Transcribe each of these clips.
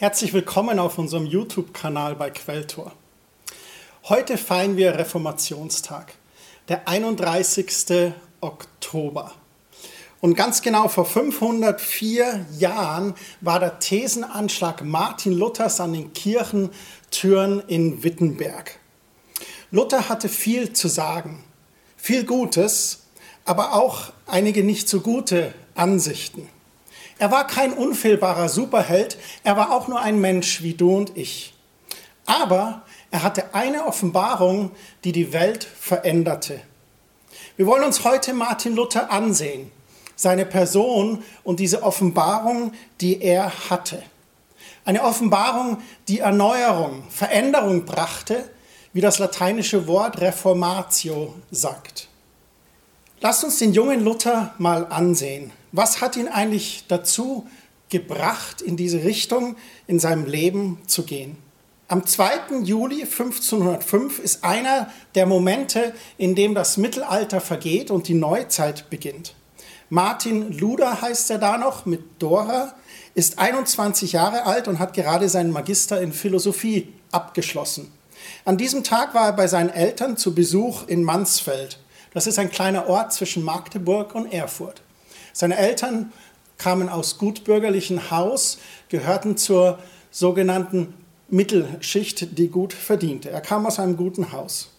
Herzlich willkommen auf unserem YouTube-Kanal bei Quelltor. Heute feiern wir Reformationstag, der 31. Oktober. Und ganz genau vor 504 Jahren war der Thesenanschlag Martin Luthers an den Kirchentüren in Wittenberg. Luther hatte viel zu sagen, viel Gutes, aber auch einige nicht so gute Ansichten. Er war kein unfehlbarer Superheld, er war auch nur ein Mensch wie du und ich. Aber er hatte eine Offenbarung, die die Welt veränderte. Wir wollen uns heute Martin Luther ansehen, seine Person und diese Offenbarung, die er hatte. Eine Offenbarung, die Erneuerung, Veränderung brachte, wie das lateinische Wort Reformatio sagt. Lasst uns den jungen Luther mal ansehen. Was hat ihn eigentlich dazu gebracht, in diese Richtung in seinem Leben zu gehen? Am 2. Juli 1505 ist einer der Momente, in dem das Mittelalter vergeht und die Neuzeit beginnt. Martin Luder heißt er da noch mit Dora, ist 21 Jahre alt und hat gerade seinen Magister in Philosophie abgeschlossen. An diesem Tag war er bei seinen Eltern zu Besuch in Mansfeld. Das ist ein kleiner Ort zwischen Magdeburg und Erfurt. Seine Eltern kamen aus gutbürgerlichen Haus, gehörten zur sogenannten Mittelschicht, die gut verdiente. Er kam aus einem guten Haus.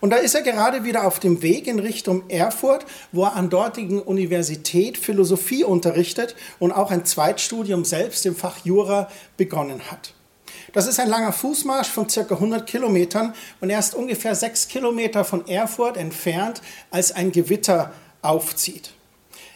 Und da ist er gerade wieder auf dem Weg in Richtung Erfurt, wo er an dortigen Universität Philosophie unterrichtet und auch ein Zweitstudium selbst im Fach Jura begonnen hat. Das ist ein langer Fußmarsch von circa 100 Kilometern und er ist ungefähr sechs Kilometer von Erfurt entfernt, als ein Gewitter aufzieht.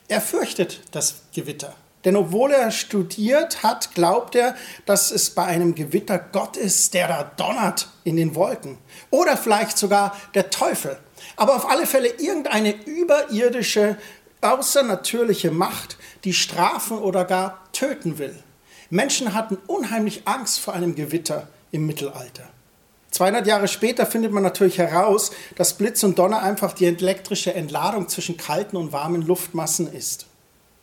Er fürchtet das Gewitter. Denn obwohl er studiert hat, glaubt er, dass es bei einem Gewitter Gott ist, der da donnert in den Wolken. Oder vielleicht sogar der Teufel. Aber auf alle Fälle irgendeine überirdische, außernatürliche Macht, die strafen oder gar töten will. Menschen hatten unheimlich Angst vor einem Gewitter im Mittelalter. 200 Jahre später findet man natürlich heraus, dass Blitz und Donner einfach die elektrische Entladung zwischen kalten und warmen Luftmassen ist.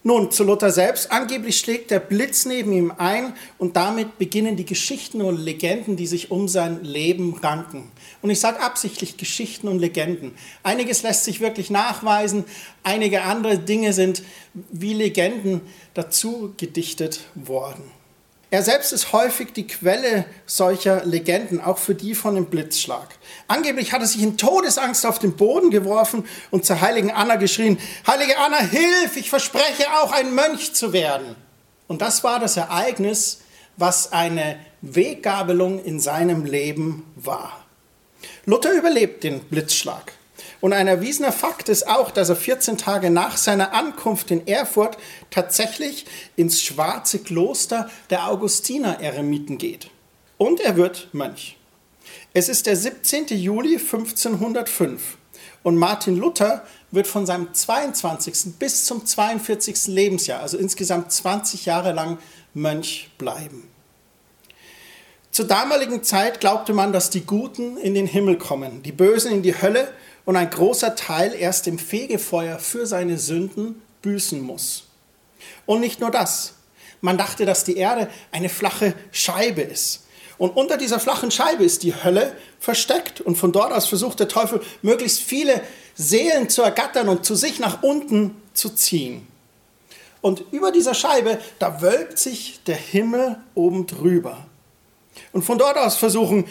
Nun, zu Luther selbst. Angeblich schlägt der Blitz neben ihm ein und damit beginnen die Geschichten und Legenden, die sich um sein Leben ranken. Und ich sage absichtlich Geschichten und Legenden. Einiges lässt sich wirklich nachweisen, einige andere Dinge sind wie Legenden dazu gedichtet worden. Er selbst ist häufig die Quelle solcher Legenden, auch für die von dem Blitzschlag. Angeblich hat er sich in Todesangst auf den Boden geworfen und zur heiligen Anna geschrien, Heilige Anna, hilf, ich verspreche auch ein Mönch zu werden. Und das war das Ereignis, was eine Weggabelung in seinem Leben war. Luther überlebt den Blitzschlag. Und ein erwiesener Fakt ist auch, dass er 14 Tage nach seiner Ankunft in Erfurt tatsächlich ins schwarze Kloster der Augustiner-Eremiten geht. Und er wird Mönch. Es ist der 17. Juli 1505 und Martin Luther wird von seinem 22. bis zum 42. Lebensjahr, also insgesamt 20 Jahre lang Mönch bleiben. Zur damaligen Zeit glaubte man, dass die Guten in den Himmel kommen, die Bösen in die Hölle und ein großer Teil erst im Fegefeuer für seine Sünden büßen muss. Und nicht nur das. Man dachte, dass die Erde eine flache Scheibe ist. Und unter dieser flachen Scheibe ist die Hölle versteckt. Und von dort aus versucht der Teufel, möglichst viele Seelen zu ergattern und zu sich nach unten zu ziehen. Und über dieser Scheibe, da wölbt sich der Himmel oben drüber. Und von dort aus versuchen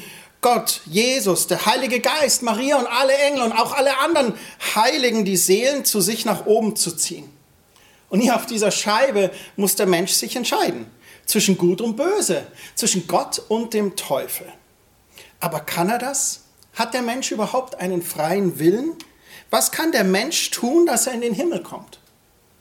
Gott, Jesus, der Heilige Geist, Maria und alle Engel und auch alle anderen Heiligen die Seelen zu sich nach oben zu ziehen. Und hier auf dieser Scheibe muss der Mensch sich entscheiden zwischen Gut und Böse, zwischen Gott und dem Teufel. Aber kann er das? Hat der Mensch überhaupt einen freien Willen? Was kann der Mensch tun, dass er in den Himmel kommt?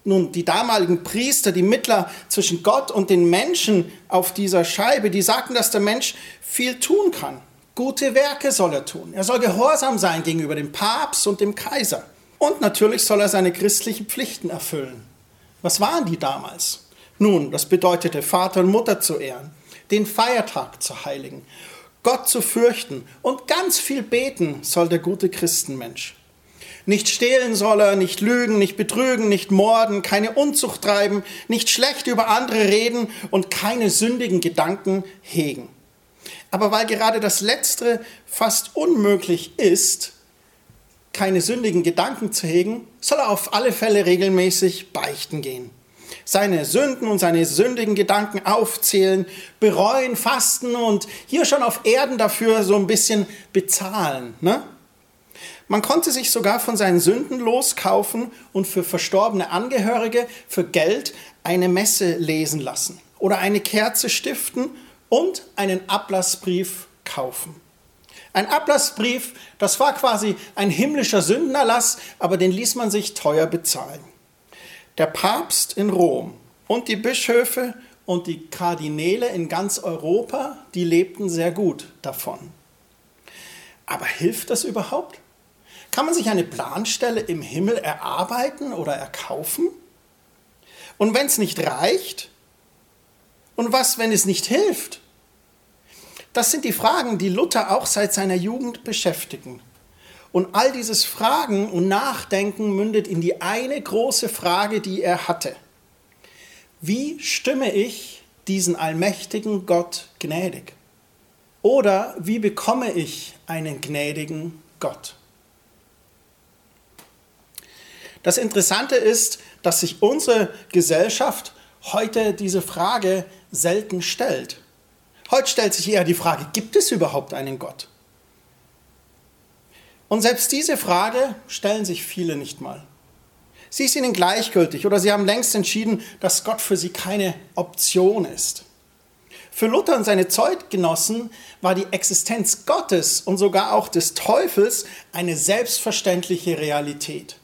Nun, die damaligen Priester, die Mittler zwischen Gott und den Menschen auf dieser Scheibe, die sagten, dass der Mensch viel tun kann. Gute Werke soll er tun. Er soll gehorsam sein gegenüber dem Papst und dem Kaiser. Und natürlich soll er seine christlichen Pflichten erfüllen. Was waren die damals? Nun, das bedeutete Vater und Mutter zu ehren, den Feiertag zu heiligen, Gott zu fürchten und ganz viel beten soll der gute Christenmensch. Nicht stehlen soll er, nicht lügen, nicht betrügen, nicht morden, keine Unzucht treiben, nicht schlecht über andere reden und keine sündigen Gedanken hegen. Aber weil gerade das Letztere fast unmöglich ist, keine sündigen Gedanken zu hegen, soll er auf alle Fälle regelmäßig beichten gehen. Seine Sünden und seine sündigen Gedanken aufzählen, bereuen, fasten und hier schon auf Erden dafür so ein bisschen bezahlen. Ne? Man konnte sich sogar von seinen Sünden loskaufen und für verstorbene Angehörige für Geld eine Messe lesen lassen oder eine Kerze stiften und einen Ablassbrief kaufen. Ein Ablassbrief, das war quasi ein himmlischer Sündenerlass, aber den ließ man sich teuer bezahlen. Der Papst in Rom und die Bischöfe und die Kardinäle in ganz Europa, die lebten sehr gut davon. Aber hilft das überhaupt? Kann man sich eine Planstelle im Himmel erarbeiten oder erkaufen? Und wenn es nicht reicht? Und was, wenn es nicht hilft? Das sind die Fragen, die Luther auch seit seiner Jugend beschäftigen. Und all dieses Fragen und Nachdenken mündet in die eine große Frage, die er hatte. Wie stimme ich diesen allmächtigen Gott gnädig? Oder wie bekomme ich einen gnädigen Gott? Das Interessante ist, dass sich unsere Gesellschaft heute diese Frage selten stellt. Heute stellt sich eher die Frage, gibt es überhaupt einen Gott? Und selbst diese Frage stellen sich viele nicht mal. Sie ist ihnen gleichgültig oder sie haben längst entschieden, dass Gott für sie keine Option ist. Für Luther und seine Zeitgenossen war die Existenz Gottes und sogar auch des Teufels eine selbstverständliche Realität.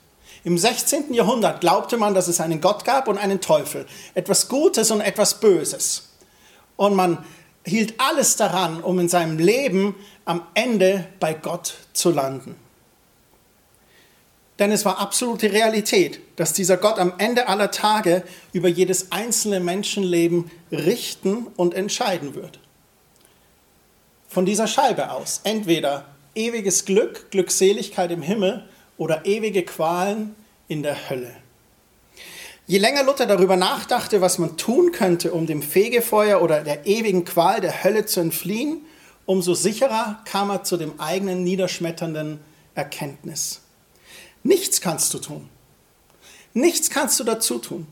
Im 16. Jahrhundert glaubte man, dass es einen Gott gab und einen Teufel, etwas Gutes und etwas Böses. Und man hielt alles daran, um in seinem Leben am Ende bei Gott zu landen. Denn es war absolute Realität, dass dieser Gott am Ende aller Tage über jedes einzelne Menschenleben richten und entscheiden wird. Von dieser Scheibe aus entweder ewiges Glück, Glückseligkeit im Himmel oder ewige Qualen in der Hölle. Je länger Luther darüber nachdachte, was man tun könnte, um dem Fegefeuer oder der ewigen Qual der Hölle zu entfliehen, umso sicherer kam er zu dem eigenen niederschmetternden Erkenntnis. Nichts kannst du tun. Nichts kannst du dazu tun.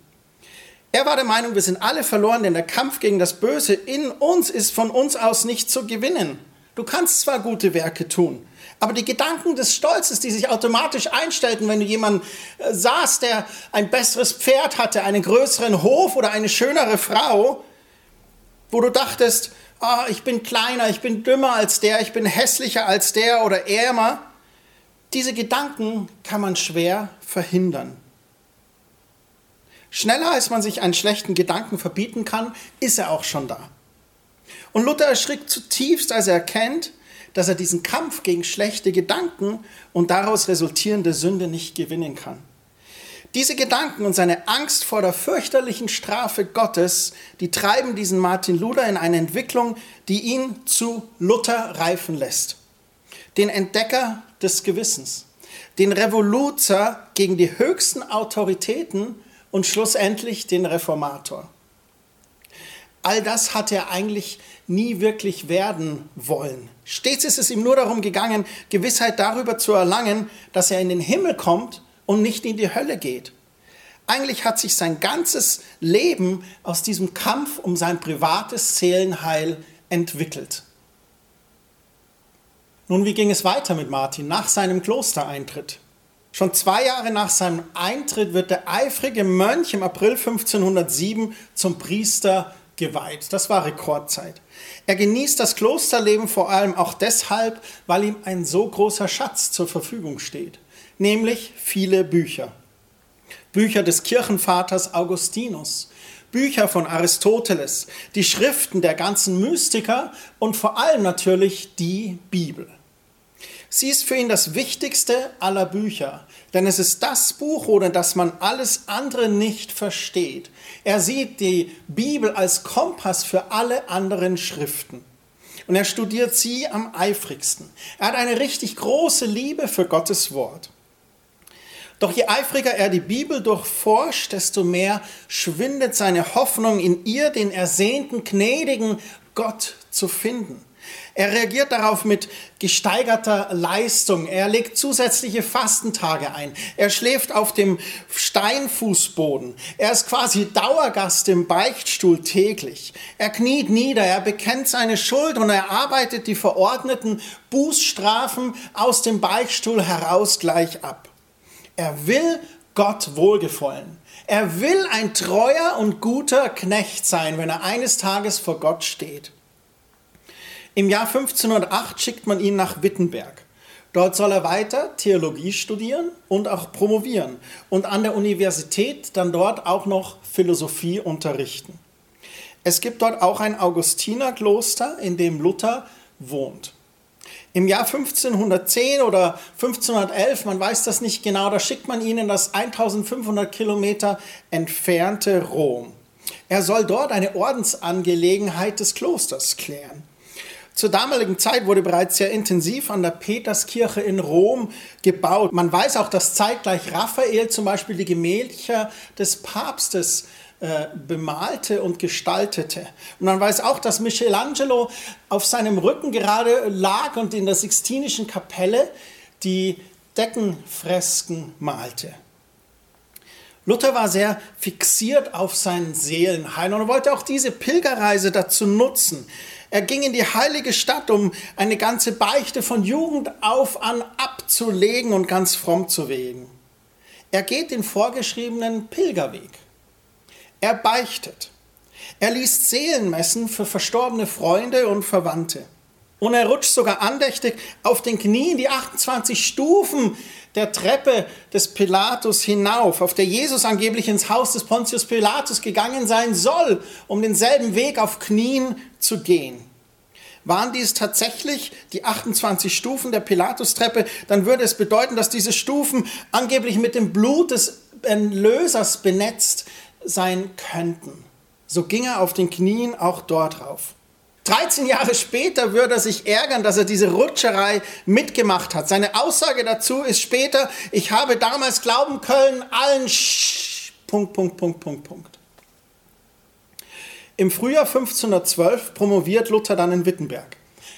Er war der Meinung, wir sind alle verloren, denn der Kampf gegen das Böse in uns ist von uns aus nicht zu gewinnen. Du kannst zwar gute Werke tun, aber die Gedanken des Stolzes, die sich automatisch einstellten, wenn du jemanden äh, sahst, der ein besseres Pferd hatte, einen größeren Hof oder eine schönere Frau, wo du dachtest, oh, ich bin kleiner, ich bin dümmer als der, ich bin hässlicher als der oder ärmer, diese Gedanken kann man schwer verhindern. Schneller als man sich einen schlechten Gedanken verbieten kann, ist er auch schon da. Und Luther erschrickt zutiefst, als er erkennt, dass er diesen Kampf gegen schlechte Gedanken und daraus resultierende Sünde nicht gewinnen kann. Diese Gedanken und seine Angst vor der fürchterlichen Strafe Gottes, die treiben diesen Martin Luther in eine Entwicklung, die ihn zu Luther reifen lässt. Den Entdecker des Gewissens, den Revoluzer gegen die höchsten Autoritäten und schlussendlich den Reformator. All das hat er eigentlich nie wirklich werden wollen. Stets ist es ihm nur darum gegangen, Gewissheit darüber zu erlangen, dass er in den Himmel kommt und nicht in die Hölle geht. Eigentlich hat sich sein ganzes Leben aus diesem Kampf um sein privates Seelenheil entwickelt. Nun, wie ging es weiter mit Martin nach seinem Klostereintritt? Schon zwei Jahre nach seinem Eintritt wird der eifrige Mönch im April 1507 zum Priester geweiht. Das war Rekordzeit. Er genießt das Klosterleben vor allem auch deshalb, weil ihm ein so großer Schatz zur Verfügung steht, nämlich viele Bücher. Bücher des Kirchenvaters Augustinus, Bücher von Aristoteles, die Schriften der ganzen Mystiker und vor allem natürlich die Bibel. Sie ist für ihn das wichtigste aller Bücher, denn es ist das Buch, ohne das man alles andere nicht versteht. Er sieht die Bibel als Kompass für alle anderen Schriften. Und er studiert sie am eifrigsten. Er hat eine richtig große Liebe für Gottes Wort. Doch je eifriger er die Bibel durchforscht, desto mehr schwindet seine Hoffnung in ihr, den ersehnten, gnädigen Gott zu finden. Er reagiert darauf mit gesteigerter Leistung. Er legt zusätzliche Fastentage ein. Er schläft auf dem Steinfußboden. Er ist quasi Dauergast im Beichtstuhl täglich. Er kniet nieder, er bekennt seine Schuld und er arbeitet die verordneten Bußstrafen aus dem Beichtstuhl heraus gleich ab. Er will Gott wohlgefallen. Er will ein treuer und guter Knecht sein, wenn er eines Tages vor Gott steht. Im Jahr 1508 schickt man ihn nach Wittenberg. Dort soll er weiter Theologie studieren und auch promovieren und an der Universität dann dort auch noch Philosophie unterrichten. Es gibt dort auch ein Augustinerkloster, in dem Luther wohnt. Im Jahr 1510 oder 1511, man weiß das nicht genau, da schickt man ihn in das 1500 Kilometer entfernte Rom. Er soll dort eine Ordensangelegenheit des Klosters klären. Zur damaligen Zeit wurde bereits sehr intensiv an der Peterskirche in Rom gebaut. Man weiß auch, dass zeitgleich Raphael zum Beispiel die Gemächer des Papstes äh, bemalte und gestaltete. Und man weiß auch, dass Michelangelo auf seinem Rücken gerade lag und in der Sixtinischen Kapelle die Deckenfresken malte. Luther war sehr fixiert auf seinen Seelenheil und wollte auch diese Pilgerreise dazu nutzen. Er ging in die heilige Stadt, um eine ganze Beichte von Jugend auf an abzulegen und ganz fromm zu wegen. Er geht den vorgeschriebenen Pilgerweg. Er beichtet. Er liest Seelenmessen für verstorbene Freunde und Verwandte. Und er rutscht sogar andächtig auf den Knien die 28 Stufen der Treppe des Pilatus hinauf, auf der Jesus angeblich ins Haus des Pontius Pilatus gegangen sein soll, um denselben Weg auf Knien zu gehen. Waren dies tatsächlich die 28 Stufen der Pilatustreppe, dann würde es bedeuten, dass diese Stufen angeblich mit dem Blut des Erlösers benetzt sein könnten. So ging er auf den Knien auch dort rauf. 13 Jahre später würde er sich ärgern, dass er diese Rutscherei mitgemacht hat. Seine Aussage dazu ist später, ich habe damals glauben können, allen Sch Punkt, Punkt, Punkt, Punkt, Punkt. Im Frühjahr 1512 promoviert Luther dann in Wittenberg.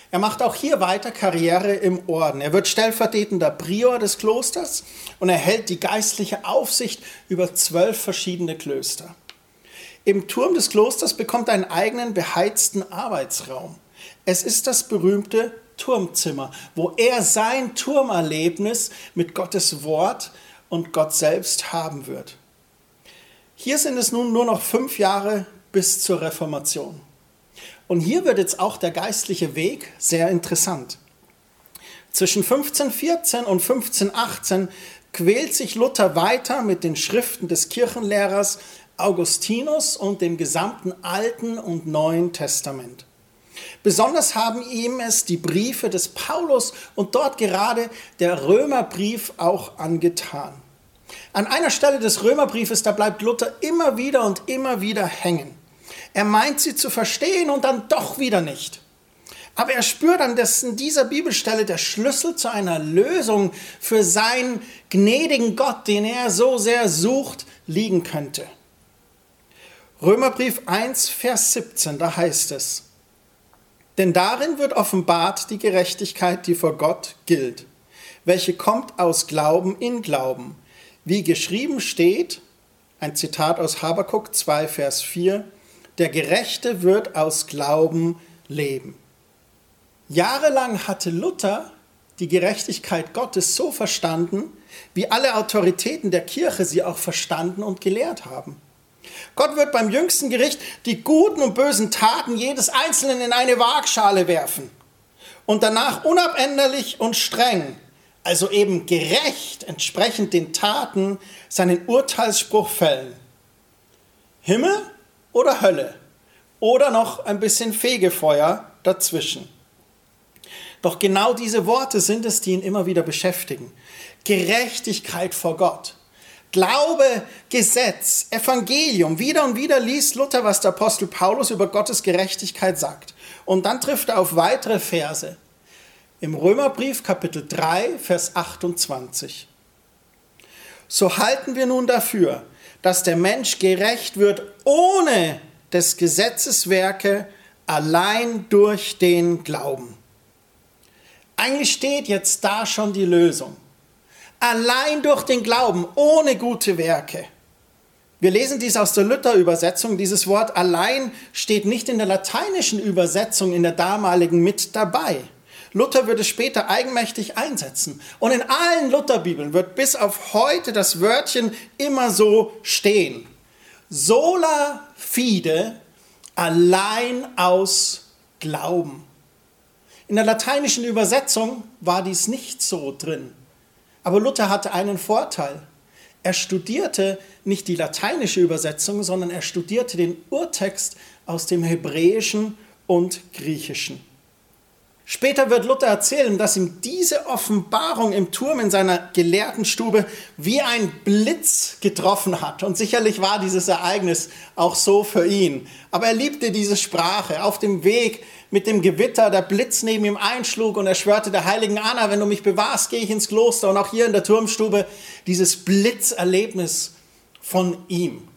Er macht auch hier weiter Karriere im Orden. Er wird stellvertretender Prior des Klosters und erhält die geistliche Aufsicht über zwölf verschiedene Klöster. Im Turm des Klosters bekommt er einen eigenen beheizten Arbeitsraum. Es ist das berühmte Turmzimmer, wo er sein Turmerlebnis mit Gottes Wort und Gott selbst haben wird. Hier sind es nun nur noch fünf Jahre bis zur Reformation. Und hier wird jetzt auch der geistliche Weg sehr interessant. Zwischen 1514 und 1518 quält sich Luther weiter mit den Schriften des Kirchenlehrers Augustinus und dem gesamten Alten und Neuen Testament. Besonders haben ihm es die Briefe des Paulus und dort gerade der Römerbrief auch angetan. An einer Stelle des Römerbriefes, da bleibt Luther immer wieder und immer wieder hängen. Er meint sie zu verstehen und dann doch wieder nicht. Aber er spürt an dessen dieser Bibelstelle der Schlüssel zu einer Lösung für seinen gnädigen Gott, den er so sehr sucht, liegen könnte. Römerbrief 1, Vers 17, da heißt es, denn darin wird offenbart die Gerechtigkeit, die vor Gott gilt, welche kommt aus Glauben in Glauben. Wie geschrieben steht, ein Zitat aus Habakuk 2, Vers 4, der Gerechte wird aus Glauben leben. Jahrelang hatte Luther die Gerechtigkeit Gottes so verstanden, wie alle Autoritäten der Kirche sie auch verstanden und gelehrt haben. Gott wird beim jüngsten Gericht die guten und bösen Taten jedes Einzelnen in eine Waagschale werfen und danach unabänderlich und streng, also eben gerecht entsprechend den Taten, seinen Urteilsspruch fällen. Himmel oder Hölle oder noch ein bisschen Fegefeuer dazwischen. Doch genau diese Worte sind es, die ihn immer wieder beschäftigen. Gerechtigkeit vor Gott. Glaube, Gesetz, Evangelium. Wieder und wieder liest Luther, was der Apostel Paulus über Gottes Gerechtigkeit sagt. Und dann trifft er auf weitere Verse. Im Römerbrief Kapitel 3, Vers 28. so halten wir nun dafür, dass der Mensch gerecht wird ohne des Gesetzes Werke, allein durch den Glauben. Eigentlich steht jetzt da schon die Lösung. Allein durch den Glauben, ohne gute Werke. Wir lesen dies aus der Luther-Übersetzung. Dieses Wort allein steht nicht in der lateinischen Übersetzung in der damaligen mit dabei. Luther würde später eigenmächtig einsetzen. Und in allen Lutherbibeln wird bis auf heute das Wörtchen immer so stehen. Sola fide, allein aus Glauben. In der lateinischen Übersetzung war dies nicht so drin. Aber Luther hatte einen Vorteil. Er studierte nicht die lateinische Übersetzung, sondern er studierte den Urtext aus dem Hebräischen und Griechischen. Später wird Luther erzählen, dass ihm diese Offenbarung im Turm in seiner Gelehrtenstube wie ein Blitz getroffen hat. Und sicherlich war dieses Ereignis auch so für ihn. Aber er liebte diese Sprache. Auf dem Weg mit dem Gewitter, der Blitz neben ihm einschlug und er schwörte der heiligen Anna, wenn du mich bewahrst, gehe ich ins Kloster. Und auch hier in der Turmstube dieses Blitzerlebnis von ihm.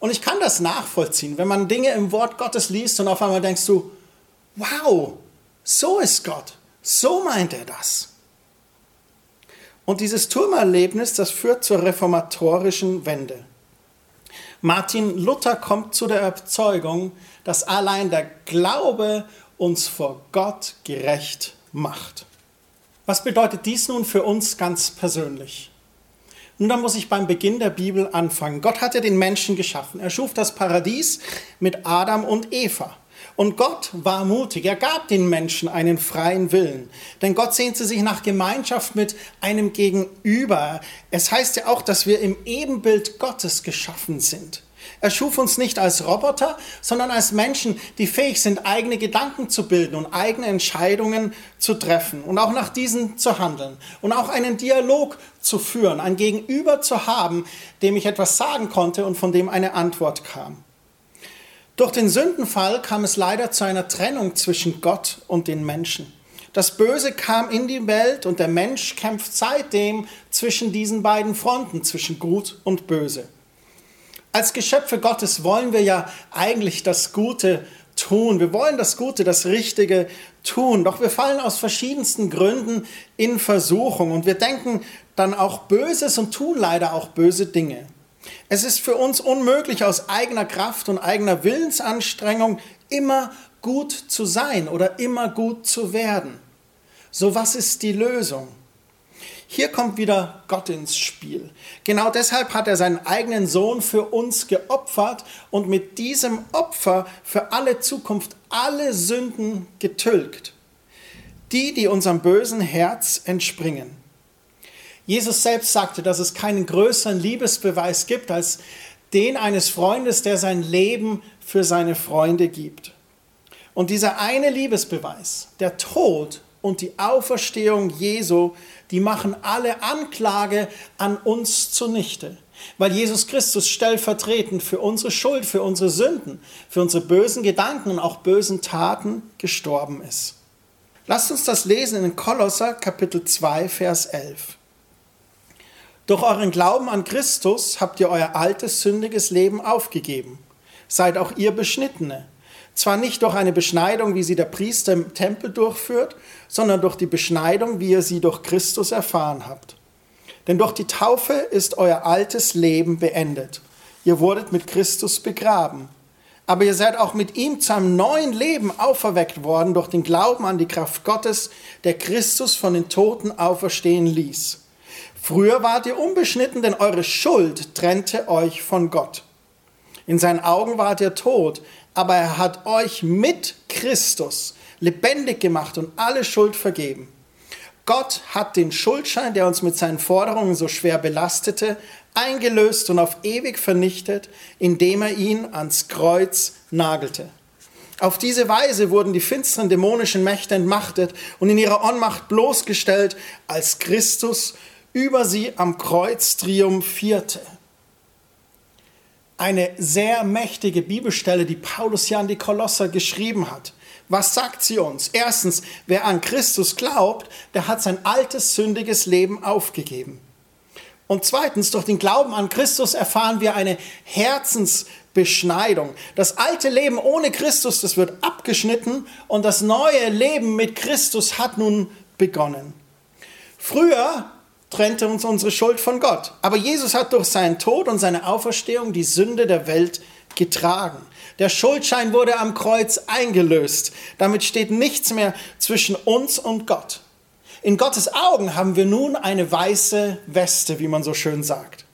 Und ich kann das nachvollziehen, wenn man Dinge im Wort Gottes liest und auf einmal denkst du, wow, so ist Gott. So meint er das. Und dieses Turmerlebnis, das führt zur reformatorischen Wende. Martin Luther kommt zu der Überzeugung, dass allein der Glaube uns vor Gott gerecht macht. Was bedeutet dies nun für uns ganz persönlich? Nun, da muss ich beim Beginn der Bibel anfangen. Gott hat ja den Menschen geschaffen. Er schuf das Paradies mit Adam und Eva. Und Gott war mutig. Er gab den Menschen einen freien Willen. Denn Gott sehnte sich nach Gemeinschaft mit einem Gegenüber. Es heißt ja auch, dass wir im Ebenbild Gottes geschaffen sind. Er schuf uns nicht als Roboter, sondern als Menschen, die fähig sind, eigene Gedanken zu bilden und eigene Entscheidungen zu treffen und auch nach diesen zu handeln und auch einen Dialog zu führen, ein Gegenüber zu haben, dem ich etwas sagen konnte und von dem eine Antwort kam. Durch den Sündenfall kam es leider zu einer Trennung zwischen Gott und den Menschen. Das Böse kam in die Welt und der Mensch kämpft seitdem zwischen diesen beiden Fronten, zwischen Gut und Böse. Als Geschöpfe Gottes wollen wir ja eigentlich das Gute tun. Wir wollen das Gute, das Richtige tun. Doch wir fallen aus verschiedensten Gründen in Versuchung und wir denken dann auch Böses und tun leider auch böse Dinge. Es ist für uns unmöglich, aus eigener Kraft und eigener Willensanstrengung immer gut zu sein oder immer gut zu werden. So was ist die Lösung? Hier kommt wieder Gott ins Spiel. Genau deshalb hat er seinen eigenen Sohn für uns geopfert und mit diesem Opfer für alle Zukunft alle Sünden getilgt. Die, die unserem bösen Herz entspringen. Jesus selbst sagte, dass es keinen größeren Liebesbeweis gibt als den eines Freundes, der sein Leben für seine Freunde gibt. Und dieser eine Liebesbeweis, der Tod und die Auferstehung Jesu, die machen alle Anklage an uns zunichte. Weil Jesus Christus stellvertretend für unsere Schuld, für unsere Sünden, für unsere bösen Gedanken und auch bösen Taten gestorben ist. Lasst uns das lesen in Kolosser Kapitel 2, Vers 11. Durch euren Glauben an Christus habt ihr euer altes, sündiges Leben aufgegeben. Seid auch ihr Beschnittene. Zwar nicht durch eine Beschneidung, wie sie der Priester im Tempel durchführt, sondern durch die Beschneidung, wie ihr sie durch Christus erfahren habt. Denn durch die Taufe ist euer altes Leben beendet. Ihr wurdet mit Christus begraben. Aber ihr seid auch mit ihm zu einem neuen Leben auferweckt worden durch den Glauben an die Kraft Gottes, der Christus von den Toten auferstehen ließ. Früher wart ihr unbeschnitten, denn eure Schuld trennte euch von Gott. In seinen Augen wart ihr tot, aber er hat euch mit Christus lebendig gemacht und alle Schuld vergeben. Gott hat den Schuldschein, der uns mit seinen Forderungen so schwer belastete, eingelöst und auf ewig vernichtet, indem er ihn ans Kreuz nagelte. Auf diese Weise wurden die finsteren dämonischen Mächte entmachtet und in ihrer Ohnmacht bloßgestellt, als Christus über sie am Kreuz triumphierte. Eine sehr mächtige Bibelstelle, die Paulus ja an die Kolosser geschrieben hat. Was sagt sie uns? Erstens, wer an Christus glaubt, der hat sein altes sündiges Leben aufgegeben. Und zweitens, durch den Glauben an Christus erfahren wir eine Herzensbeschneidung. Das alte Leben ohne Christus, das wird abgeschnitten und das neue Leben mit Christus hat nun begonnen. Früher trennte uns unsere Schuld von Gott, aber Jesus hat durch seinen Tod und seine Auferstehung die Sünde der Welt getragen. Der Schuldschein wurde am Kreuz eingelöst. Damit steht nichts mehr zwischen uns und Gott. In Gottes Augen haben wir nun eine weiße Weste, wie man so schön sagt.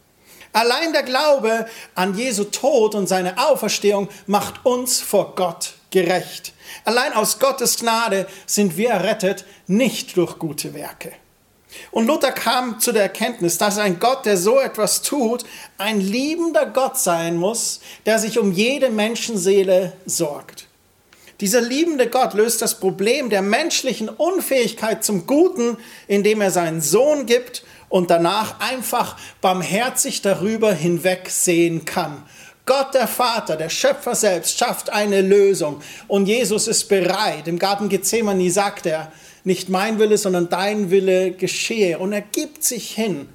Allein der Glaube an Jesu Tod und seine Auferstehung macht uns vor Gott gerecht. Allein aus Gottes Gnade sind wir errettet, nicht durch gute Werke. Und Luther kam zu der Erkenntnis, dass ein Gott, der so etwas tut, ein liebender Gott sein muss, der sich um jede Menschenseele sorgt. Dieser liebende Gott löst das Problem der menschlichen Unfähigkeit zum Guten, indem er seinen Sohn gibt und danach einfach barmherzig darüber hinwegsehen kann. Gott der Vater, der Schöpfer selbst, schafft eine Lösung und Jesus ist bereit. Im Garten Gethsemane sagt er, nicht mein Wille, sondern dein Wille geschehe. Und er gibt sich hin,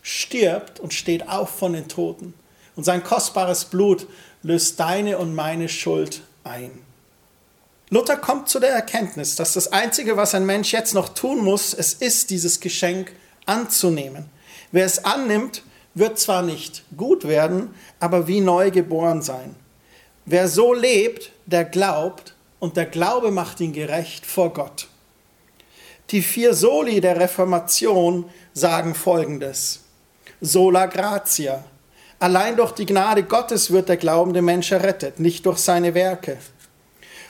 stirbt und steht auf von den Toten. Und sein kostbares Blut löst deine und meine Schuld ein. Luther kommt zu der Erkenntnis, dass das Einzige, was ein Mensch jetzt noch tun muss, es ist, dieses Geschenk anzunehmen. Wer es annimmt, wird zwar nicht gut werden, aber wie neu geboren sein. Wer so lebt, der glaubt und der Glaube macht ihn gerecht vor Gott. Die vier Soli der Reformation sagen Folgendes. Sola gratia. Allein durch die Gnade Gottes wird der glaubende Mensch errettet, nicht durch seine Werke.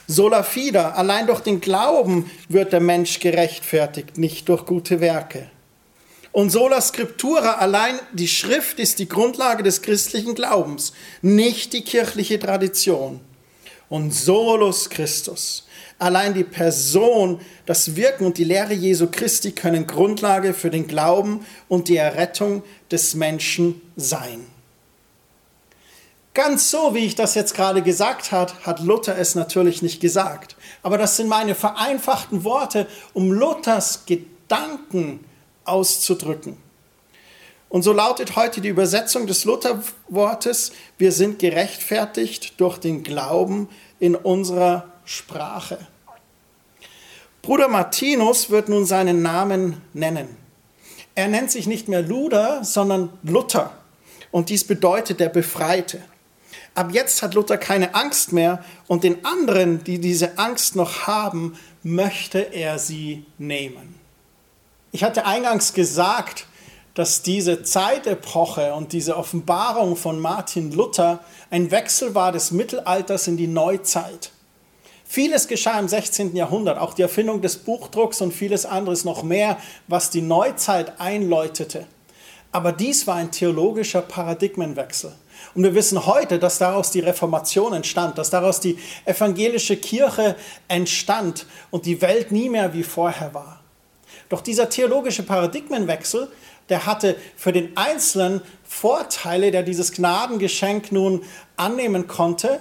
Sola fide, allein durch den Glauben wird der Mensch gerechtfertigt, nicht durch gute Werke. Und sola scriptura, allein die Schrift ist die Grundlage des christlichen Glaubens, nicht die kirchliche Tradition. Und solus Christus, allein die Person, das Wirken und die Lehre Jesu Christi können Grundlage für den Glauben und die Errettung des Menschen sein. Ganz so, wie ich das jetzt gerade gesagt habe, hat Luther es natürlich nicht gesagt. Aber das sind meine vereinfachten Worte, um Luthers Gedanken auszudrücken. Und so lautet heute die Übersetzung des Lutherwortes, wir sind gerechtfertigt durch den Glauben in unserer Sprache. Bruder Martinus wird nun seinen Namen nennen. Er nennt sich nicht mehr Luder, sondern Luther. Und dies bedeutet der Befreite. Ab jetzt hat Luther keine Angst mehr und den anderen, die diese Angst noch haben, möchte er sie nehmen. Ich hatte eingangs gesagt, dass diese Zeitepoche und diese Offenbarung von Martin Luther ein Wechsel war des Mittelalters in die Neuzeit. Vieles geschah im 16. Jahrhundert, auch die Erfindung des Buchdrucks und vieles anderes noch mehr, was die Neuzeit einläutete. Aber dies war ein theologischer Paradigmenwechsel. Und wir wissen heute, dass daraus die Reformation entstand, dass daraus die evangelische Kirche entstand und die Welt nie mehr wie vorher war. Doch dieser theologische Paradigmenwechsel, der hatte für den Einzelnen Vorteile, der dieses Gnadengeschenk nun annehmen konnte,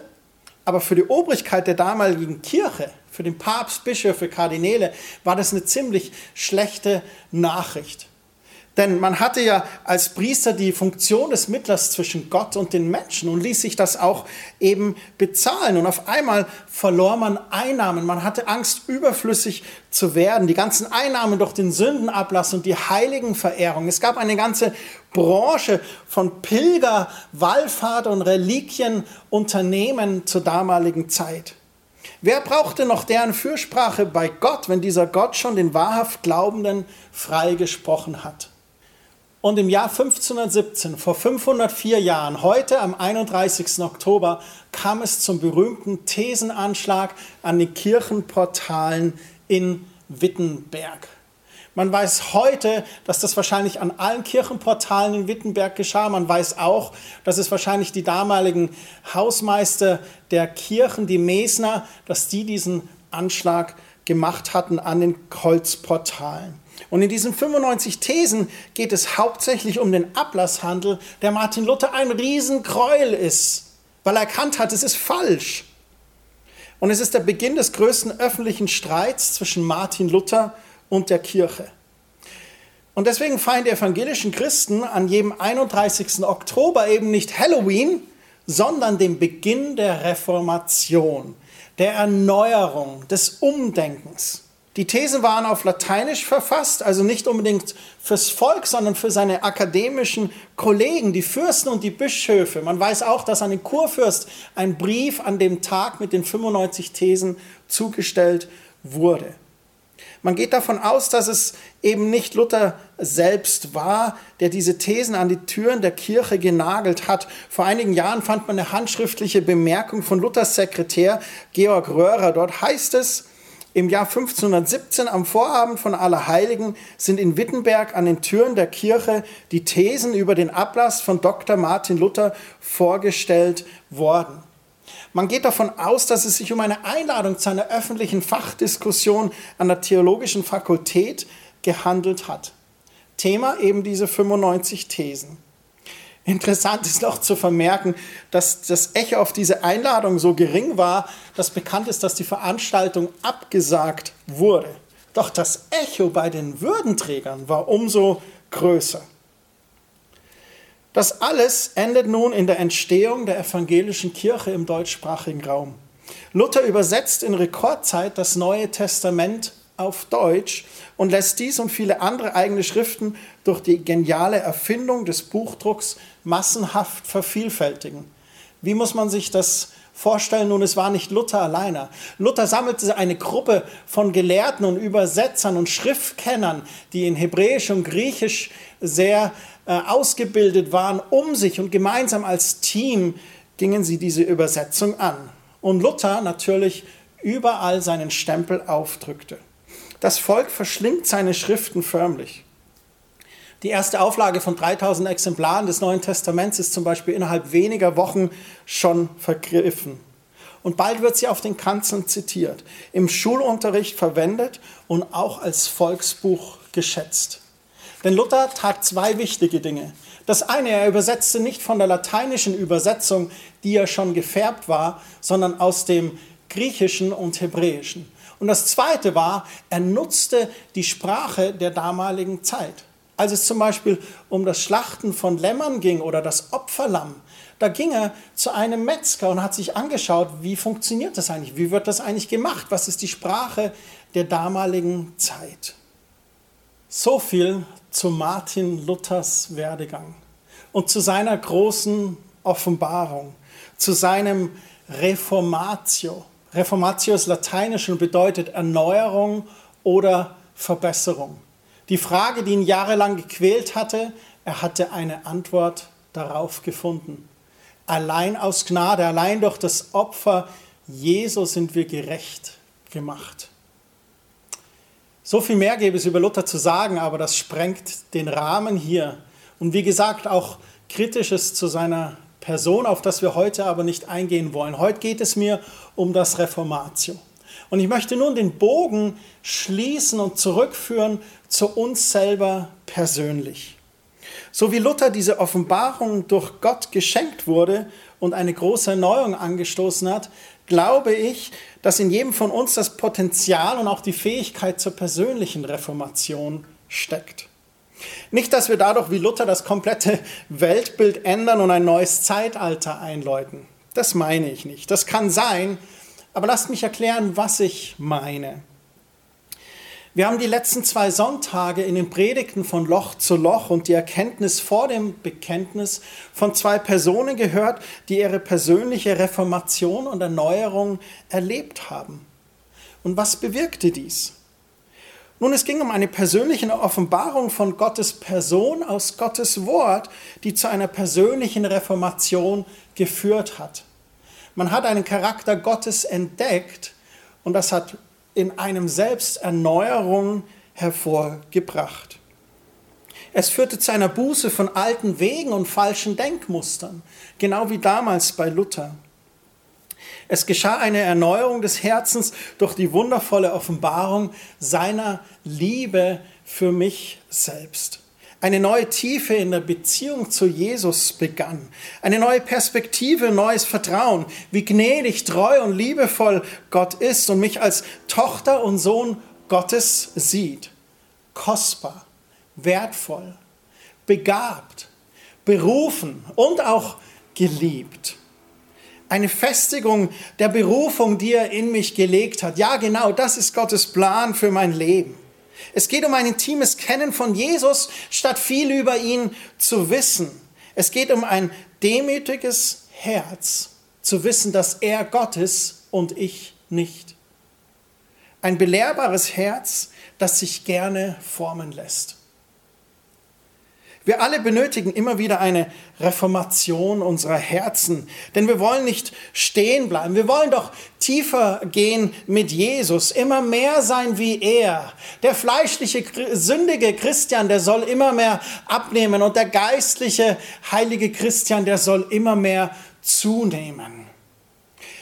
aber für die Obrigkeit der damaligen Kirche, für den Papst, Bischöfe, Kardinäle, war das eine ziemlich schlechte Nachricht. Denn man hatte ja als Priester die Funktion des Mittlers zwischen Gott und den Menschen und ließ sich das auch eben bezahlen. Und auf einmal verlor man Einnahmen. Man hatte Angst, überflüssig zu werden. Die ganzen Einnahmen durch den Sündenablass und die Heiligenverehrung. Es gab eine ganze Branche von Pilger, Wallfahrt und Reliquienunternehmen zur damaligen Zeit. Wer brauchte noch deren Fürsprache bei Gott, wenn dieser Gott schon den wahrhaft Glaubenden freigesprochen hat? Und im Jahr 1517, vor 504 Jahren, heute am 31. Oktober, kam es zum berühmten Thesenanschlag an den Kirchenportalen in Wittenberg. Man weiß heute, dass das wahrscheinlich an allen Kirchenportalen in Wittenberg geschah. Man weiß auch, dass es wahrscheinlich die damaligen Hausmeister der Kirchen, die Mesner, dass die diesen Anschlag gemacht hatten an den Holzportalen. Und in diesen 95 Thesen geht es hauptsächlich um den Ablasshandel, der Martin Luther ein Riesengräuel ist, weil er erkannt hat, es ist falsch. Und es ist der Beginn des größten öffentlichen Streits zwischen Martin Luther und der Kirche. Und deswegen feiern die evangelischen Christen an jedem 31. Oktober eben nicht Halloween, sondern den Beginn der Reformation, der Erneuerung, des Umdenkens. Die Thesen waren auf Lateinisch verfasst, also nicht unbedingt fürs Volk, sondern für seine akademischen Kollegen, die Fürsten und die Bischöfe. Man weiß auch, dass an den Kurfürst ein Brief an dem Tag mit den 95 Thesen zugestellt wurde. Man geht davon aus, dass es eben nicht Luther selbst war, der diese Thesen an die Türen der Kirche genagelt hat. Vor einigen Jahren fand man eine handschriftliche Bemerkung von Luthers Sekretär Georg Röhrer. Dort heißt es, im Jahr 1517 am Vorabend von Allerheiligen sind in Wittenberg an den Türen der Kirche die Thesen über den Ablass von Dr. Martin Luther vorgestellt worden. Man geht davon aus, dass es sich um eine Einladung zu einer öffentlichen Fachdiskussion an der Theologischen Fakultät gehandelt hat. Thema eben diese 95 Thesen. Interessant ist noch zu vermerken, dass das Echo auf diese Einladung so gering war, dass bekannt ist, dass die Veranstaltung abgesagt wurde. Doch das Echo bei den Würdenträgern war umso größer. Das alles endet nun in der Entstehung der evangelischen Kirche im deutschsprachigen Raum. Luther übersetzt in Rekordzeit das Neue Testament auf Deutsch und lässt dies und viele andere eigene Schriften durch die geniale Erfindung des Buchdrucks massenhaft vervielfältigen. Wie muss man sich das vorstellen? Nun, es war nicht Luther alleine. Luther sammelte eine Gruppe von Gelehrten und Übersetzern und Schriftkennern, die in Hebräisch und Griechisch sehr äh, ausgebildet waren, um sich und gemeinsam als Team gingen sie diese Übersetzung an. Und Luther natürlich überall seinen Stempel aufdrückte. Das Volk verschlingt seine Schriften förmlich. Die erste Auflage von 3000 Exemplaren des Neuen Testaments ist zum Beispiel innerhalb weniger Wochen schon vergriffen. Und bald wird sie auf den Kanzeln zitiert, im Schulunterricht verwendet und auch als Volksbuch geschätzt. Denn Luther tat zwei wichtige Dinge. Das eine, er übersetzte nicht von der lateinischen Übersetzung, die ja schon gefärbt war, sondern aus dem Griechischen und Hebräischen. Und das zweite war, er nutzte die Sprache der damaligen Zeit. Als es zum Beispiel um das Schlachten von Lämmern ging oder das Opferlamm, da ging er zu einem Metzger und hat sich angeschaut, wie funktioniert das eigentlich, wie wird das eigentlich gemacht, was ist die Sprache der damaligen Zeit. So viel zu Martin Luthers Werdegang und zu seiner großen Offenbarung, zu seinem Reformatio. Reformatio ist lateinisch und bedeutet Erneuerung oder Verbesserung. Die Frage, die ihn jahrelang gequält hatte, er hatte eine Antwort darauf gefunden. Allein aus Gnade, allein durch das Opfer Jesu sind wir gerecht gemacht. So viel mehr gäbe es über Luther zu sagen, aber das sprengt den Rahmen hier. Und wie gesagt, auch Kritisches zu seiner Person, auf das wir heute aber nicht eingehen wollen. Heute geht es mir um das Reformatio. Und ich möchte nun den Bogen schließen und zurückführen zu uns selber persönlich. So wie Luther diese Offenbarung durch Gott geschenkt wurde und eine große Erneuerung angestoßen hat, glaube ich, dass in jedem von uns das Potenzial und auch die Fähigkeit zur persönlichen Reformation steckt. Nicht, dass wir dadurch wie Luther das komplette Weltbild ändern und ein neues Zeitalter einläuten. Das meine ich nicht. Das kann sein, aber lasst mich erklären, was ich meine. Wir haben die letzten zwei Sonntage in den Predigten von Loch zu Loch und die Erkenntnis vor dem Bekenntnis von zwei Personen gehört, die ihre persönliche Reformation und Erneuerung erlebt haben. Und was bewirkte dies? Nun, es ging um eine persönliche Offenbarung von Gottes Person aus Gottes Wort, die zu einer persönlichen Reformation geführt hat. Man hat einen Charakter Gottes entdeckt und das hat in einem selbst Erneuerung hervorgebracht. Es führte zu einer Buße von alten Wegen und falschen Denkmustern, genau wie damals bei Luther. Es geschah eine Erneuerung des Herzens durch die wundervolle Offenbarung seiner Liebe für mich selbst. Eine neue Tiefe in der Beziehung zu Jesus begann. Eine neue Perspektive, neues Vertrauen, wie gnädig, treu und liebevoll Gott ist und mich als Tochter und Sohn Gottes sieht. Kostbar, wertvoll, begabt, berufen und auch geliebt. Eine Festigung der Berufung, die er in mich gelegt hat. Ja, genau, das ist Gottes Plan für mein Leben. Es geht um ein intimes Kennen von Jesus, statt viel über ihn zu wissen. Es geht um ein demütiges Herz, zu wissen, dass er Gott ist und ich nicht. Ein belehrbares Herz, das sich gerne formen lässt. Wir alle benötigen immer wieder eine Reformation unserer Herzen, denn wir wollen nicht stehen bleiben. Wir wollen doch tiefer gehen mit Jesus, immer mehr sein wie er. Der fleischliche, sündige Christian, der soll immer mehr abnehmen und der geistliche, heilige Christian, der soll immer mehr zunehmen.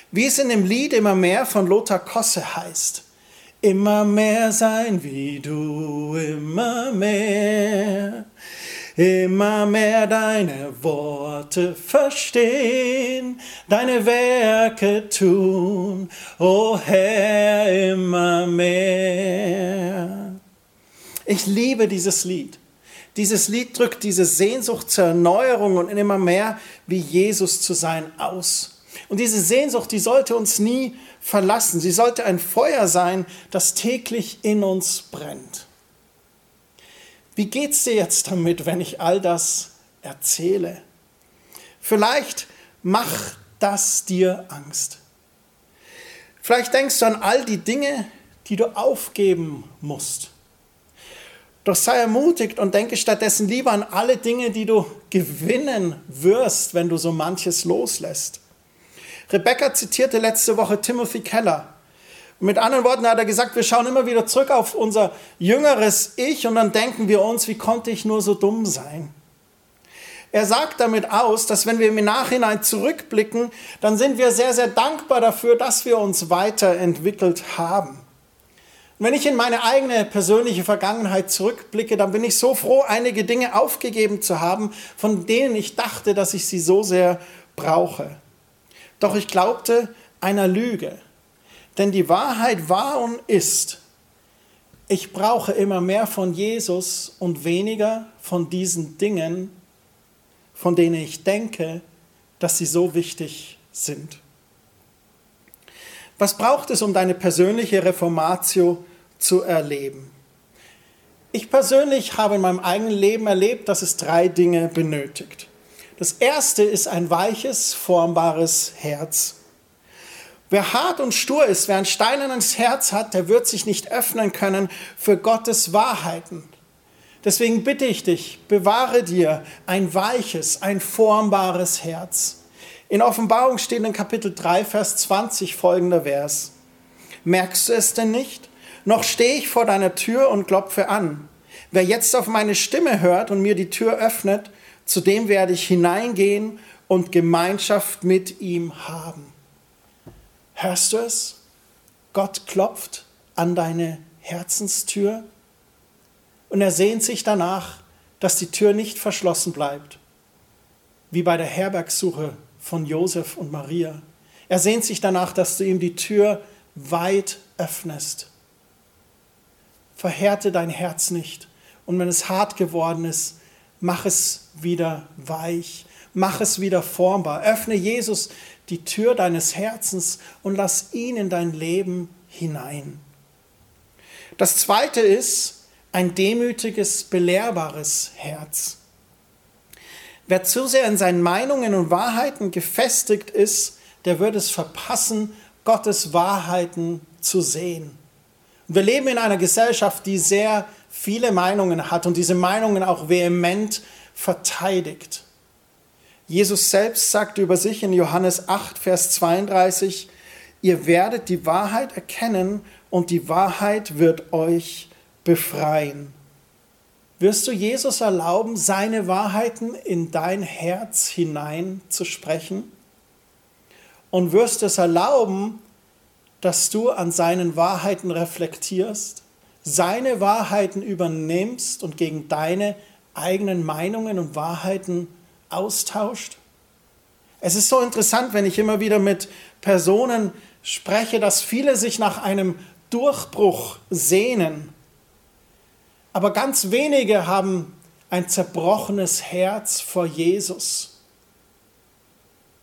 Wie es in dem Lied immer mehr von Lothar Kosse heißt. Immer mehr sein wie du, immer mehr immer mehr deine Worte verstehen, deine Werke tun, o oh Herr, immer mehr. Ich liebe dieses Lied. Dieses Lied drückt diese Sehnsucht zur Erneuerung und immer mehr wie Jesus zu sein aus. Und diese Sehnsucht, die sollte uns nie verlassen. Sie sollte ein Feuer sein, das täglich in uns brennt. Wie geht's dir jetzt damit, wenn ich all das erzähle? Vielleicht macht das dir Angst. Vielleicht denkst du an all die Dinge, die du aufgeben musst. Doch sei ermutigt und denke stattdessen lieber an alle Dinge, die du gewinnen wirst, wenn du so manches loslässt. Rebecca zitierte letzte Woche Timothy Keller. Mit anderen Worten hat er gesagt, wir schauen immer wieder zurück auf unser jüngeres Ich und dann denken wir uns, wie konnte ich nur so dumm sein? Er sagt damit aus, dass wenn wir im Nachhinein zurückblicken, dann sind wir sehr, sehr dankbar dafür, dass wir uns weiterentwickelt haben. Wenn ich in meine eigene persönliche Vergangenheit zurückblicke, dann bin ich so froh, einige Dinge aufgegeben zu haben, von denen ich dachte, dass ich sie so sehr brauche. Doch ich glaubte einer Lüge. Denn die Wahrheit war und ist, ich brauche immer mehr von Jesus und weniger von diesen Dingen, von denen ich denke, dass sie so wichtig sind. Was braucht es, um deine persönliche Reformatio zu erleben? Ich persönlich habe in meinem eigenen Leben erlebt, dass es drei Dinge benötigt. Das erste ist ein weiches, formbares Herz. Wer hart und stur ist, wer ein steinernes Herz hat, der wird sich nicht öffnen können für Gottes Wahrheiten. Deswegen bitte ich dich, bewahre dir ein weiches, ein formbares Herz. In Offenbarung steht in Kapitel 3, Vers 20 folgender Vers. Merkst du es denn nicht? Noch stehe ich vor deiner Tür und klopfe an. Wer jetzt auf meine Stimme hört und mir die Tür öffnet, zu dem werde ich hineingehen und Gemeinschaft mit ihm haben. Hörst du es? Gott klopft an deine Herzenstür und er sehnt sich danach, dass die Tür nicht verschlossen bleibt, wie bei der Herbergsuche von Josef und Maria. Er sehnt sich danach, dass du ihm die Tür weit öffnest. Verhärte dein Herz nicht und wenn es hart geworden ist, mach es wieder weich, mach es wieder formbar. Öffne Jesus die Tür deines Herzens und lass ihn in dein Leben hinein. Das zweite ist ein demütiges, belehrbares Herz. Wer zu sehr in seinen Meinungen und Wahrheiten gefestigt ist, der wird es verpassen, Gottes Wahrheiten zu sehen. wir leben in einer Gesellschaft, die sehr viele Meinungen hat und diese Meinungen auch vehement verteidigt. Jesus selbst sagt über sich in Johannes 8, Vers 32, ihr werdet die Wahrheit erkennen und die Wahrheit wird euch befreien. Wirst du Jesus erlauben, seine Wahrheiten in dein Herz hinein zu sprechen? Und wirst es erlauben, dass du an seinen Wahrheiten reflektierst, seine Wahrheiten übernimmst und gegen deine eigenen Meinungen und Wahrheiten austauscht. Es ist so interessant, wenn ich immer wieder mit Personen spreche, dass viele sich nach einem Durchbruch sehnen. Aber ganz wenige haben ein zerbrochenes Herz vor Jesus.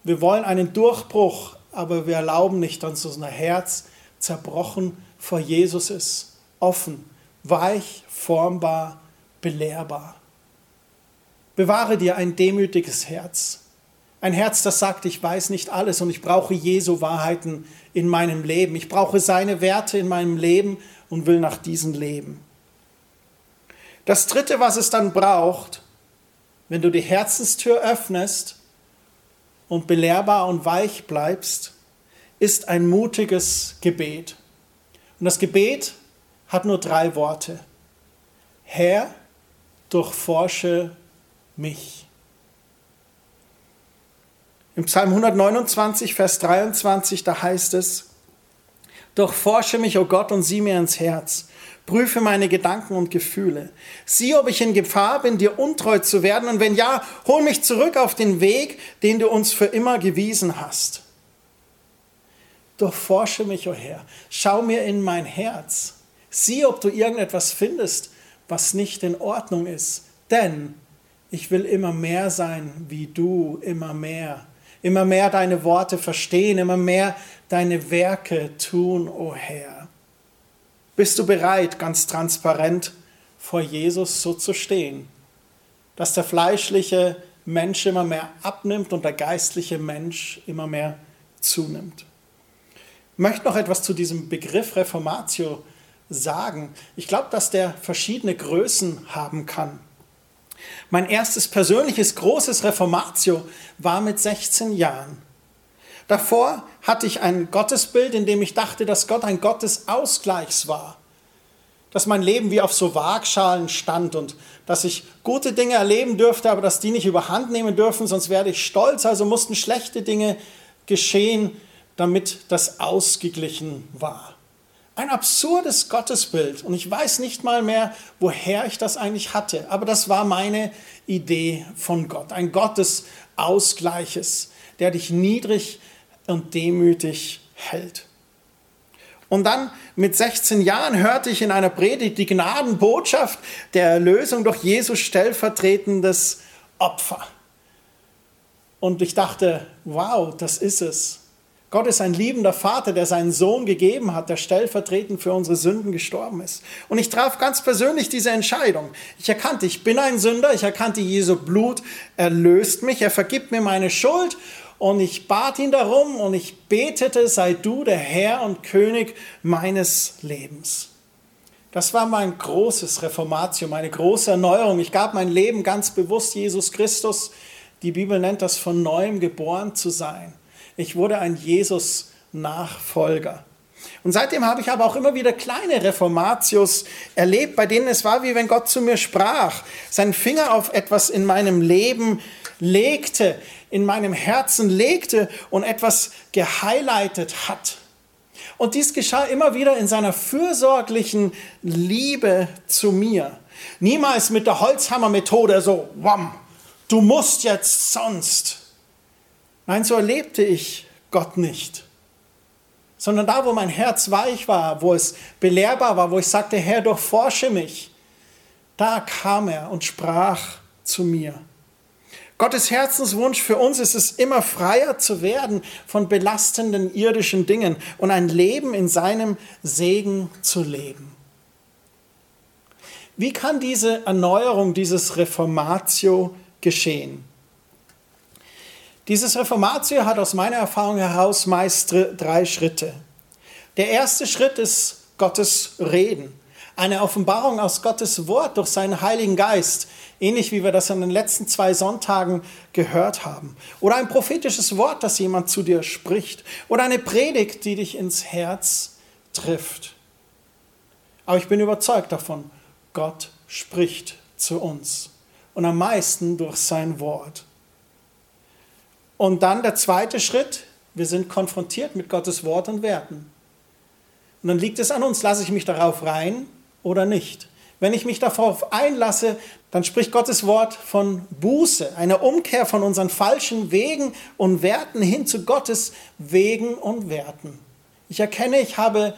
Wir wollen einen Durchbruch, aber wir erlauben nicht, dass unser Herz zerbrochen vor Jesus ist. Offen, weich, formbar, belehrbar. Bewahre dir ein demütiges Herz. Ein Herz, das sagt, ich weiß nicht alles und ich brauche Jesu Wahrheiten in meinem Leben. Ich brauche seine Werte in meinem Leben und will nach diesen leben. Das Dritte, was es dann braucht, wenn du die Herzenstür öffnest und belehrbar und weich bleibst, ist ein mutiges Gebet. Und das Gebet hat nur drei Worte. Herr, durchforsche mich. Im Psalm 129, Vers 23, da heißt es, Durchforsche mich, o oh Gott, und sieh mir ins Herz. Prüfe meine Gedanken und Gefühle. Sieh, ob ich in Gefahr bin, dir untreu zu werden, und wenn ja, hol mich zurück auf den Weg, den du uns für immer gewiesen hast. Durchforsche mich, o oh Herr. Schau mir in mein Herz. Sieh, ob du irgendetwas findest, was nicht in Ordnung ist. Denn ich will immer mehr sein wie du, immer mehr immer mehr deine Worte verstehen, immer mehr deine Werke tun, o oh Herr. Bist du bereit, ganz transparent vor Jesus so zu stehen, dass der fleischliche Mensch immer mehr abnimmt und der geistliche Mensch immer mehr zunimmt? Ich möchte noch etwas zu diesem Begriff Reformatio sagen. Ich glaube, dass der verschiedene Größen haben kann. Mein erstes persönliches großes Reformatio war mit 16 Jahren. Davor hatte ich ein Gottesbild, in dem ich dachte, dass Gott ein Gott des Ausgleichs war. Dass mein Leben wie auf so Waagschalen stand und dass ich gute Dinge erleben dürfte, aber dass die nicht überhand nehmen dürfen, sonst werde ich stolz. Also mussten schlechte Dinge geschehen, damit das ausgeglichen war. Ein absurdes Gottesbild. Und ich weiß nicht mal mehr, woher ich das eigentlich hatte. Aber das war meine Idee von Gott. Ein Gott des Ausgleiches, der dich niedrig und demütig hält. Und dann mit 16 Jahren hörte ich in einer Predigt die Gnadenbotschaft der Erlösung durch Jesus stellvertretendes Opfer. Und ich dachte, wow, das ist es. Gott ist ein liebender Vater, der seinen Sohn gegeben hat, der stellvertretend für unsere Sünden gestorben ist. Und ich traf ganz persönlich diese Entscheidung. Ich erkannte, ich bin ein Sünder, ich erkannte, Jesu Blut erlöst mich, er vergibt mir meine Schuld und ich bat ihn darum und ich betete, sei du der Herr und König meines Lebens. Das war mein großes Reformatio, meine große Erneuerung. Ich gab mein Leben ganz bewusst Jesus Christus. Die Bibel nennt das von neuem geboren zu sein. Ich wurde ein Jesus-Nachfolger. Und seitdem habe ich aber auch immer wieder kleine Reformatius erlebt, bei denen es war, wie wenn Gott zu mir sprach, seinen Finger auf etwas in meinem Leben legte, in meinem Herzen legte und etwas gehighlightet hat. Und dies geschah immer wieder in seiner fürsorglichen Liebe zu mir. Niemals mit der Holzhammermethode so, wham, du musst jetzt sonst. Nein, so erlebte ich Gott nicht. Sondern da, wo mein Herz weich war, wo es belehrbar war, wo ich sagte, Herr, durchforsche mich, da kam er und sprach zu mir. Gottes Herzenswunsch für uns ist es, immer freier zu werden von belastenden irdischen Dingen und ein Leben in seinem Segen zu leben. Wie kann diese Erneuerung, dieses Reformatio geschehen? Dieses Reformatio hat aus meiner Erfahrung heraus meist drei Schritte. Der erste Schritt ist Gottes Reden, eine Offenbarung aus Gottes Wort durch seinen Heiligen Geist, ähnlich wie wir das in den letzten zwei Sonntagen gehört haben. Oder ein prophetisches Wort, das jemand zu dir spricht. Oder eine Predigt, die dich ins Herz trifft. Aber ich bin überzeugt davon, Gott spricht zu uns und am meisten durch sein Wort. Und dann der zweite Schritt, wir sind konfrontiert mit Gottes Wort und Werten. Und dann liegt es an uns, lasse ich mich darauf rein oder nicht. Wenn ich mich darauf einlasse, dann spricht Gottes Wort von Buße, einer Umkehr von unseren falschen Wegen und Werten hin zu Gottes Wegen und Werten. Ich erkenne, ich habe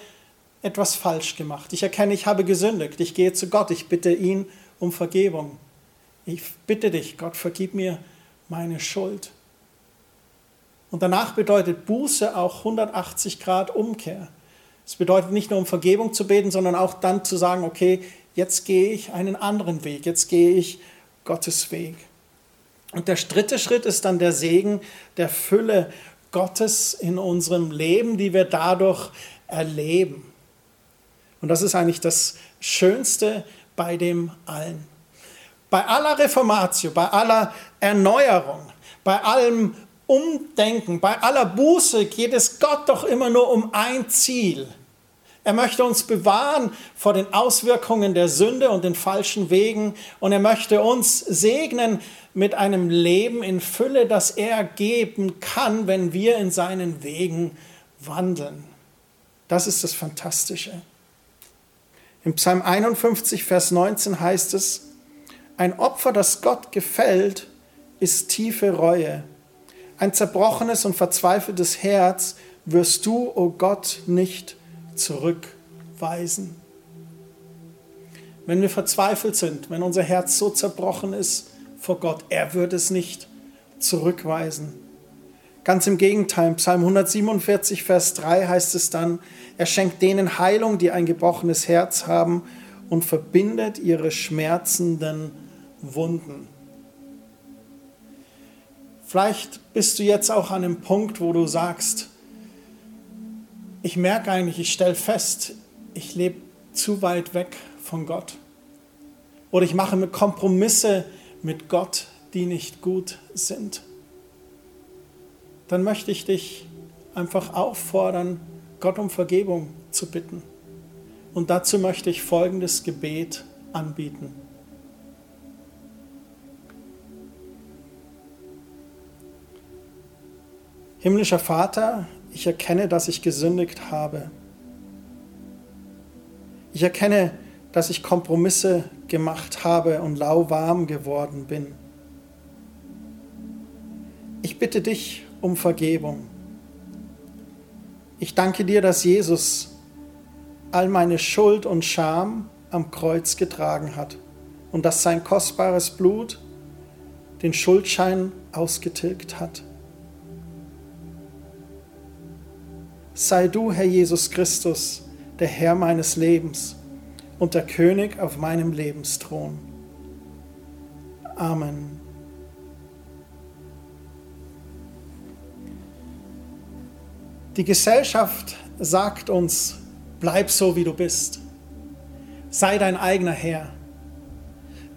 etwas falsch gemacht. Ich erkenne, ich habe gesündigt. Ich gehe zu Gott. Ich bitte ihn um Vergebung. Ich bitte dich, Gott, vergib mir meine Schuld. Und danach bedeutet Buße auch 180 Grad Umkehr. Es bedeutet nicht nur um Vergebung zu beten, sondern auch dann zu sagen, okay, jetzt gehe ich einen anderen Weg, jetzt gehe ich Gottes Weg. Und der dritte Schritt ist dann der Segen der Fülle Gottes in unserem Leben, die wir dadurch erleben. Und das ist eigentlich das Schönste bei dem allen. Bei aller Reformatio, bei aller Erneuerung, bei allem Umdenken, bei aller Buße geht es Gott doch immer nur um ein Ziel. Er möchte uns bewahren vor den Auswirkungen der Sünde und den falschen Wegen und er möchte uns segnen mit einem Leben in Fülle, das er geben kann, wenn wir in seinen Wegen wandeln. Das ist das Fantastische. Im Psalm 51, Vers 19 heißt es, ein Opfer, das Gott gefällt, ist tiefe Reue. Ein zerbrochenes und verzweifeltes Herz wirst du, o oh Gott, nicht zurückweisen. Wenn wir verzweifelt sind, wenn unser Herz so zerbrochen ist vor Gott, er wird es nicht zurückweisen. Ganz im Gegenteil, Psalm 147, Vers 3 heißt es dann, er schenkt denen Heilung, die ein gebrochenes Herz haben und verbindet ihre schmerzenden Wunden. Vielleicht bist du jetzt auch an einem Punkt, wo du sagst, ich merke eigentlich, ich stelle fest, ich lebe zu weit weg von Gott. Oder ich mache Kompromisse mit Gott, die nicht gut sind dann möchte ich dich einfach auffordern, Gott um Vergebung zu bitten. Und dazu möchte ich folgendes Gebet anbieten. Himmlischer Vater, ich erkenne, dass ich gesündigt habe. Ich erkenne, dass ich Kompromisse gemacht habe und lauwarm geworden bin. Ich bitte dich um Vergebung. Ich danke dir, dass Jesus all meine Schuld und Scham am Kreuz getragen hat und dass sein kostbares Blut den Schuldschein ausgetilgt hat. Sei du, Herr Jesus Christus, der Herr meines Lebens und der König auf meinem Lebensthron. Amen. Die Gesellschaft sagt uns, bleib so, wie du bist. Sei dein eigener Herr.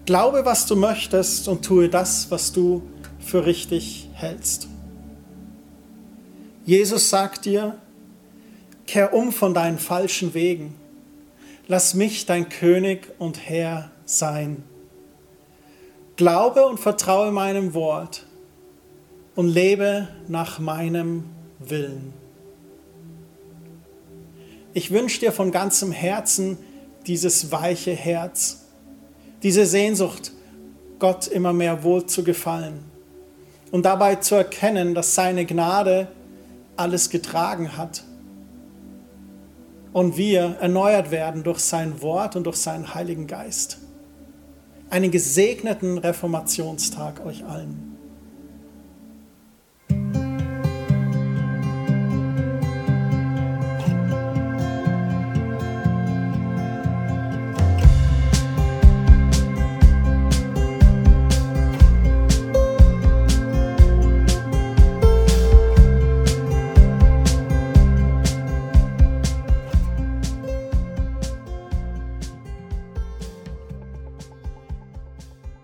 Glaube, was du möchtest und tue das, was du für richtig hältst. Jesus sagt dir, kehr um von deinen falschen Wegen. Lass mich dein König und Herr sein. Glaube und vertraue meinem Wort und lebe nach meinem Willen. Ich wünsche dir von ganzem Herzen dieses weiche Herz, diese Sehnsucht, Gott immer mehr wohl zu gefallen und dabei zu erkennen, dass seine Gnade alles getragen hat und wir erneuert werden durch sein Wort und durch seinen Heiligen Geist. Einen gesegneten Reformationstag euch allen.